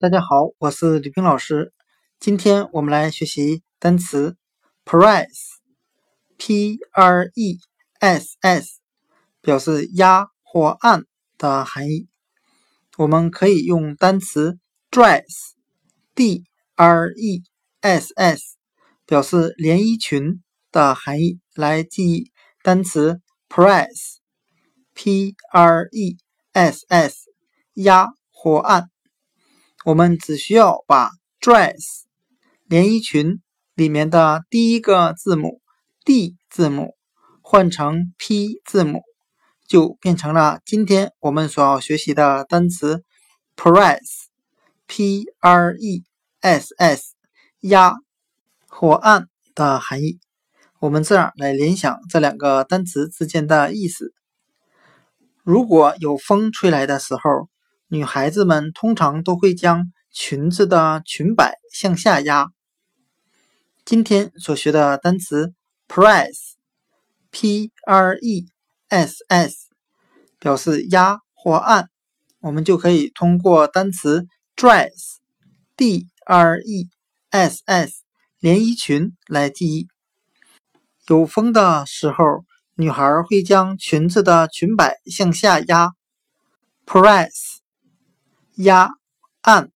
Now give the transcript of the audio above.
大家好，我是李冰老师。今天我们来学习单词 press，p r e s s，表示压或按的含义。我们可以用单词 dress，d r e s s，表示连衣裙的含义来记忆单词 press，p r e s s，压或按。我们只需要把 dress 连衣裙里面的第一个字母 D 字母换成 P 字母，就变成了今天我们所要学习的单词 press，P R E S S，压或按的含义。我们这样来联想这两个单词之间的意思：如果有风吹来的时候。女孩子们通常都会将裙子的裙摆向下压。今天所学的单词 press，p r e s s，表示压或按，我们就可以通过单词 dress，d r e s s，连衣裙来记忆。有风的时候，女孩会将裙子的裙摆向下压。press。压按。